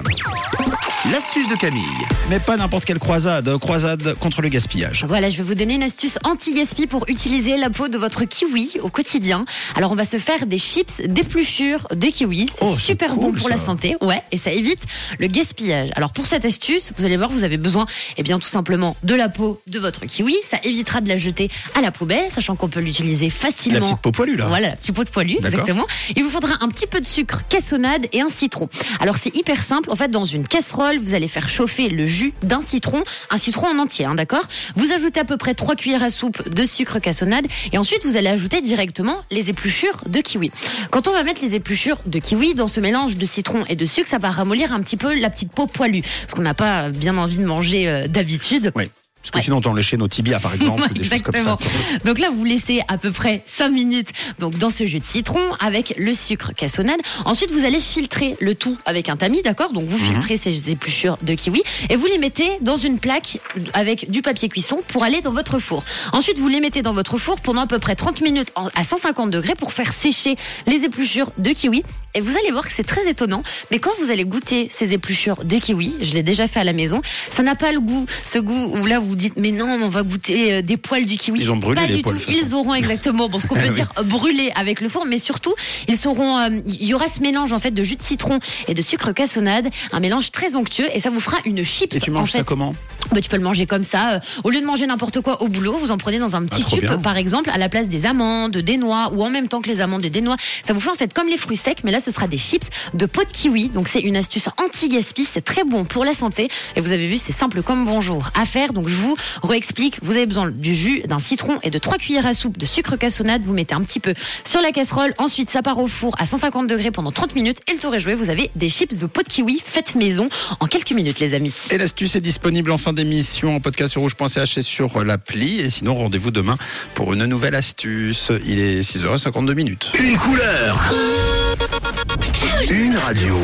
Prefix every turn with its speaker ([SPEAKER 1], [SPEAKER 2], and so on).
[SPEAKER 1] croisade. L'astuce de Camille. Mais pas n'importe quelle croisade, croisade contre le gaspillage.
[SPEAKER 2] Voilà, je vais vous donner une astuce anti-gaspi pour utiliser la peau de votre kiwi au quotidien. Alors, on va se faire des chips d'épluchure de kiwi. C'est
[SPEAKER 1] Oh, c'est
[SPEAKER 2] super
[SPEAKER 1] cool,
[SPEAKER 2] bon pour la santé. Ouais, et ça évite le gaspillage. Alors, pour cette astuce, vous allez voir, vous avez besoin, eh bien, tout simplement de la peau de votre kiwi. Ça évitera de la jeter à la poubelle, sachant qu'on peut l'utiliser facilement.
[SPEAKER 1] La petite peau poilue là.
[SPEAKER 2] Voilà, la petite peau de poilu,
[SPEAKER 1] D'accord.
[SPEAKER 2] exactement. Il vous faudra un petit peu de sucre cassonade et un citron. Alors c'est hyper simple. En fait, dans une casserole, vous allez faire chauffer le jus d'un citron, un citron en entier, hein, d'accord Vous ajoutez à peu près 3 cuillères à soupe de sucre cassonade et ensuite vous allez ajouter directement les épluchures de kiwi. Quand on va mettre les épluchures de kiwi dans ce mélange de citron et de sucre, ça va ramollir un petit peu la petite peau poilue, parce qu'on n'a pas bien envie de manger euh, d'habitude.
[SPEAKER 1] Parce que
[SPEAKER 2] Ouais.
[SPEAKER 1] sinon, on léchait nos tibias, par exemple, ou des choses comme
[SPEAKER 2] Exactement.
[SPEAKER 1] ça.
[SPEAKER 2] Donc là, vous laissez à peu près 5 minutes donc dans ce jus de citron avec le sucre cassonade. Ensuite, vous allez filtrer le tout avec un tamis, d'accord? Donc vous
[SPEAKER 1] Mhm.
[SPEAKER 2] filtrez ces épluchures de kiwi et vous les mettez dans une plaque avec du papier cuisson pour aller dans votre four. Ensuite, vous les mettez dans votre four pendant à peu près 30 minutes à 150 degrés pour faire sécher les épluchures de kiwi. Et vous allez voir que c'est très étonnant, mais quand vous allez goûter ces épluchures de kiwi, je l'ai déjà fait à la maison, ça n'a pas le goût, ce goût où là vous dites mais non, mais on va goûter euh, des poils du kiwi.
[SPEAKER 1] Ils ont brûlé
[SPEAKER 2] Pas
[SPEAKER 1] les
[SPEAKER 2] du
[SPEAKER 1] poils,
[SPEAKER 2] tout. Ils auront exactement, bon, ce qu'on peut dire euh, brûlé avec le four, mais surtout ils seront, euh, il y aura ce mélange en fait de jus de citron et de sucre cassonade, un mélange très onctueux et ça vous fera une chips.
[SPEAKER 1] Et tu
[SPEAKER 2] en
[SPEAKER 1] manges ça comment?
[SPEAKER 2] Bah, tu peux le manger comme ça. euh, au lieu de manger n'importe quoi au boulot, vous en prenez dans un petit
[SPEAKER 1] Ah,
[SPEAKER 2] tube,
[SPEAKER 1] bien.
[SPEAKER 2] par exemple, à la place des amandes, des noix, ou en même temps que les amandes et des noix. Ça vous fait en fait comme les fruits secs, mais là ce sera des chips de peau de kiwi. Donc c'est une astuce anti-gaspi, c'est très bon pour la santé. Et vous avez vu, c'est simple comme bonjour à faire. Donc je vous réexplique. Vous avez besoin du jus, d'un citron et de 3 cuillères à soupe de sucre cassonade. Vous mettez un petit peu sur la casserole. Ensuite, ça part au four à 150 degrés pendant 30 minutes. Et le tour est joué. Vous avez des chips de peau de kiwi faites maison en quelques minutes, les amis.
[SPEAKER 1] Et l'astuce est disponible en fin d'émission en podcast sur rouge.ch et sur l'appli. Et sinon, rendez-vous demain pour une nouvelle astuce. Il est 6h52 minutes.
[SPEAKER 3] Une couleur. Une radio.